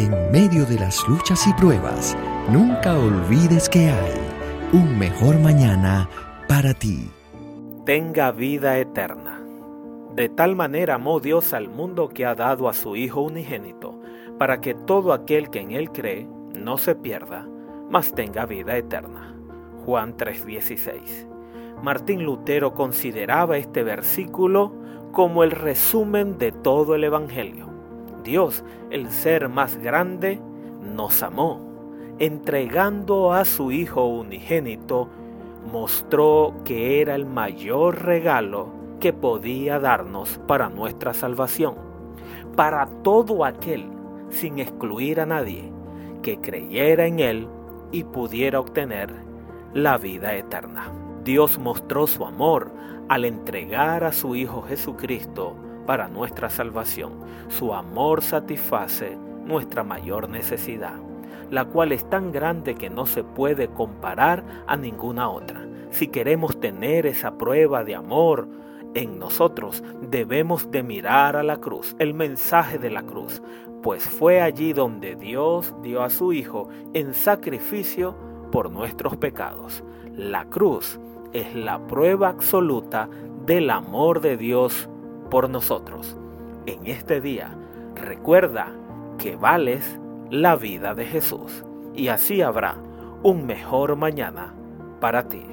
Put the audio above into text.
En medio de las luchas y pruebas, nunca olvides que hay un mejor mañana para ti. Tenga vida eterna. De tal manera amó Dios al mundo que ha dado a su Hijo unigénito, para que todo aquel que en Él cree no se pierda, mas tenga vida eterna. Juan 3:16. Martín Lutero consideraba este versículo como el resumen de todo el Evangelio. Dios, el ser más grande, nos amó, entregando a su Hijo unigénito, mostró que era el mayor regalo que podía darnos para nuestra salvación, para todo aquel, sin excluir a nadie, que creyera en Él y pudiera obtener la vida eterna. Dios mostró su amor al entregar a su Hijo Jesucristo para nuestra salvación. Su amor satisface nuestra mayor necesidad, la cual es tan grande que no se puede comparar a ninguna otra. Si queremos tener esa prueba de amor en nosotros, debemos de mirar a la cruz, el mensaje de la cruz, pues fue allí donde Dios dio a su Hijo en sacrificio por nuestros pecados. La cruz es la prueba absoluta del amor de Dios por nosotros. En este día, recuerda que vales la vida de Jesús y así habrá un mejor mañana para ti.